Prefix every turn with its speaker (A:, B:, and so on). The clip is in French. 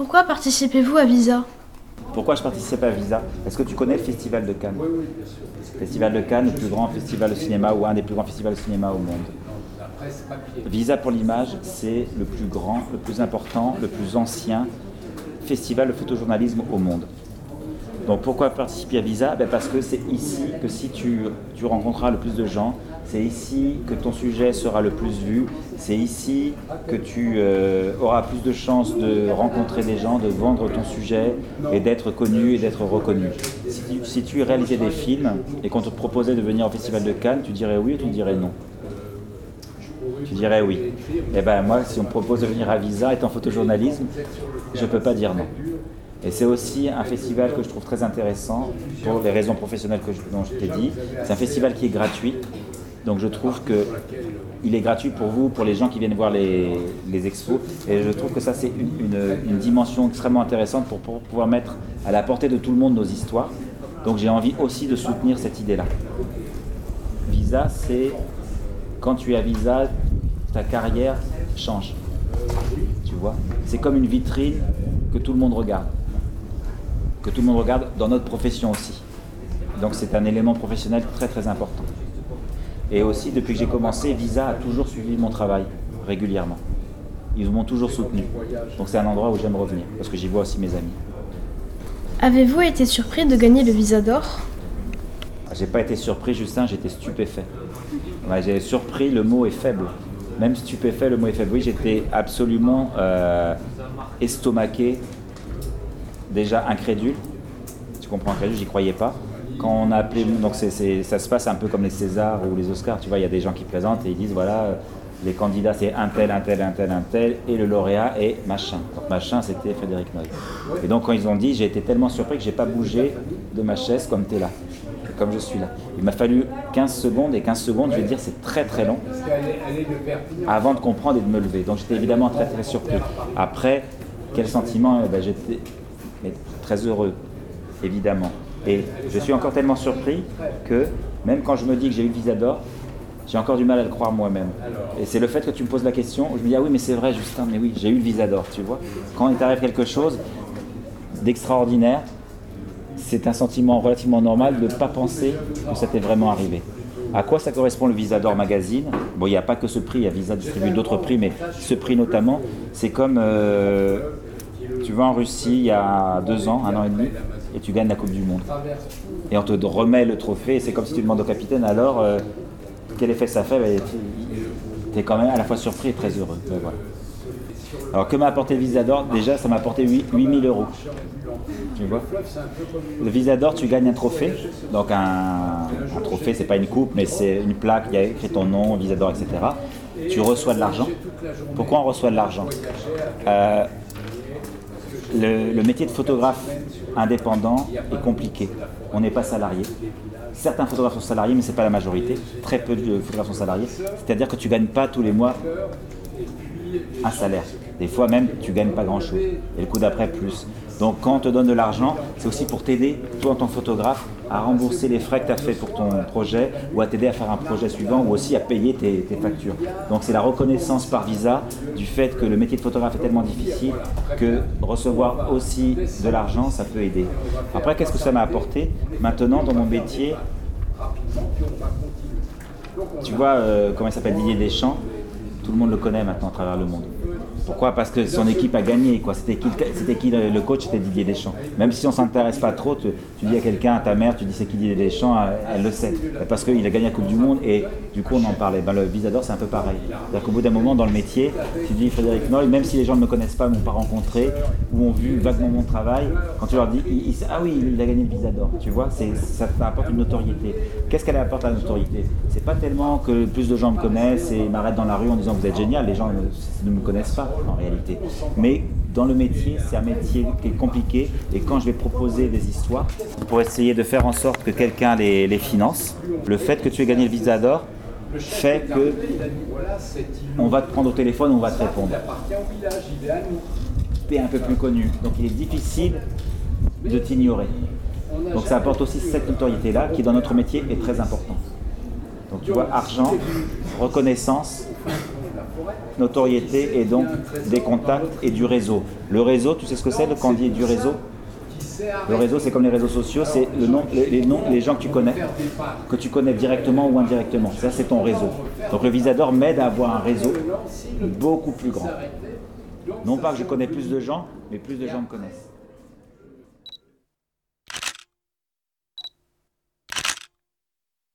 A: Pourquoi participez-vous à Visa?
B: Pourquoi je participe à Visa? Est-ce que tu connais le Festival de Cannes. Le Festival de Cannes, le plus grand festival de cinéma ou un des plus grands festivals de cinéma au monde. Visa pour l'image, c'est le plus grand, le plus important, le plus ancien festival de photojournalisme au monde. Donc pourquoi participer à Visa? Ben Parce que c'est ici que si tu, tu rencontreras le plus de gens, c'est ici que ton sujet sera le plus vu, c'est ici que tu euh, auras plus de chances de rencontrer des gens, de vendre ton sujet et d'être connu et d'être reconnu. Si tu, réalisais des films et qu'on te proposait de venir au Festival de Cannes, tu dirais oui ou tu dirais non? Tu dirais oui. Et eh ben moi, si on me propose de venir à Visa, étant photojournalisme, je ne peux pas dire non. Et c'est aussi un festival que je trouve très intéressant pour les raisons professionnelles que dont je t'ai dit. C'est un festival qui est gratuit. Donc je trouve qu'il est gratuit pour vous, pour les gens qui viennent voir les, expos. Et je trouve que ça, c'est une, dimension extrêmement intéressante pour, pouvoir mettre à la portée de tout le monde nos histoires. Donc j'ai envie aussi de soutenir cette idée-là. Visa, c'est quand tu à Visa, ta carrière change. Tu vois? C'est comme une vitrine que tout le monde regarde. Que tout le monde regarde dans notre profession aussi. Donc c'est un élément professionnel très très important. Et aussi, depuis que j'ai commencé, Visa a toujours suivi mon travail régulièrement. Ils m'ont toujours soutenu. Donc c'est un endroit où j'aime revenir, parce que j'y vois aussi mes amis.
A: Avez-vous été surpris de gagner le Visa d'or?
B: J'ai pas été surpris, Justin, j'étais stupéfait. j'ai surpris, le mot est faible. Même stupéfait, le mot est faible. Oui, j'étais absolument euh, estomaqué, déjà incrédule. Tu comprends incrédule, j'y croyais pas quand on a appelé, donc ça se passe un peu comme les Césars ou les Oscars, tu vois, il y a des gens qui présentent et ils disent voilà, les candidats c'est un tel, un tel, un tel, un tel, et le lauréat est machin. Donc machin c'était Frédéric Noy. Et donc quand ils ont dit, j'ai été tellement surpris que j'ai pas bougé de ma chaise comme tu es là, comme je suis là. Il m'a fallu 15 secondes, et 15 secondes, je vais dire, c'est très très long, avant de comprendre et de me lever. Donc j'étais évidemment très très surpris. Après, quel sentiment? Eh ben, J'étais très heureux, évidemment. Et je suis encore tellement surpris que même quand je me dis que j'ai eu le visa d'or, j'ai encore du mal à le croire moi-même. Et c'est le fait que tu me poses la question, je me dis ah oui mais c'est vrai Justin, mais oui j'ai eu le visa d'or, tu vois. Quand il t'arrive quelque chose d'extraordinaire, c'est un sentiment relativement normal de ne pas penser que ça t'est vraiment arrivé. À quoi ça correspond le Visa d'Or Magazine? Bon, il n'y a pas que ce prix, il y a Visa distribue d'autres prix, mais ce prix notamment, c'est comme euh, tu vas en Russie il y a deux ans, un an et demi, et tu gagnes la Coupe du Monde. Et on te remet le trophée, et c'est comme si tu demandes au capitaine alors euh, quel effet ça fait? Ben, Tu es quand même à la fois surpris et très heureux. Ben, alors que m'a apporté le Visa d'Or? Déjà, ça m'a apporté 8000 euros. Tu vois? Le Visa d'Or, tu gagnes un trophée. Donc un, un trophée, c'est pas une coupe, mais c'est une plaque, il y a écrit ton nom, Visa d'Or, etc. Tu reçois de l'argent. Pourquoi on reçoit de l'argent? Euh, le, métier de photographe indépendant est compliqué. On n'est pas salarié. Certains photographes sont salariés, mais ce n'est pas la majorité. Très peu de photographes sont salariés. C'est-à-dire que tu ne gagnes pas tous les mois un salaire. Des fois même, tu ne gagnes pas grand-chose. Et le coup d'après, plus. Donc quand on te donne de l'argent, c'est aussi pour t'aider, toi en tant que photographe, à rembourser les frais que tu as fait pour ton projet ou à t'aider à faire un projet suivant ou aussi à payer tes, factures. Donc c'est la reconnaissance par visa du fait que le métier de photographe est tellement difficile que recevoir aussi de l'argent, ça peut aider. Après, qu'est-ce que ça m'a apporté? Maintenant, dans mon métier, tu vois euh, comment il s'appelle Didier Deschamps? Tout le monde le connaît maintenant à travers le monde. Pourquoi? Parce que son équipe a gagné. Quoi. C'était, qui, le coach? C'était Didier Deschamps. Même si on ne s'intéresse pas trop, tu, dis à quelqu'un, à ta mère, tu dis c'est qui Didier Deschamps, elle, le sait. Parce qu'il a gagné la Coupe du Monde et du coup on en parlait. Ben, le Visador c'est un peu pareil. C'est-à-dire qu'au bout d'un moment dans le métier, tu dis Frédéric Noël, même si les gens ne me connaissent pas, ne m'ont pas rencontré, ou ont vu vaguement mon travail, quand tu leur dis Ah oui, il a gagné le Visador, tu vois, ça apporte une notoriété. Qu'est-ce qu'elle apporte à la notoriété? C'est pas tellement que plus de gens me connaissent et m'arrêtent dans la rue en disant vous êtes génial, les gens ne me connaissent pas en réalité. Mais dans le métier, c'est un métier qui est compliqué et quand je vais proposer des histoires pour essayer de faire en sorte que quelqu'un les, finance, le fait que tu aies gagné le visa d'or fait que on va te prendre au téléphone, on va te répondre. Tu es un peu plus connu, donc il est difficile de t'ignorer. Donc ça apporte aussi cette notoriété-là qui dans notre métier est très importante. Donc tu vois, argent, reconnaissance, notoriété et donc des contacts et du réseau. Le réseau, tu sais ce que c'est quand on dit du réseau? Le réseau, c'est comme les réseaux sociaux, c'est les, les gens que tu connais, que tu connais directement ou indirectement. Ça, c'est ton réseau. Donc le Visador m'aide à avoir un réseau beaucoup plus grand. Non pas que je connais plus de gens, mais plus de gens me connaissent.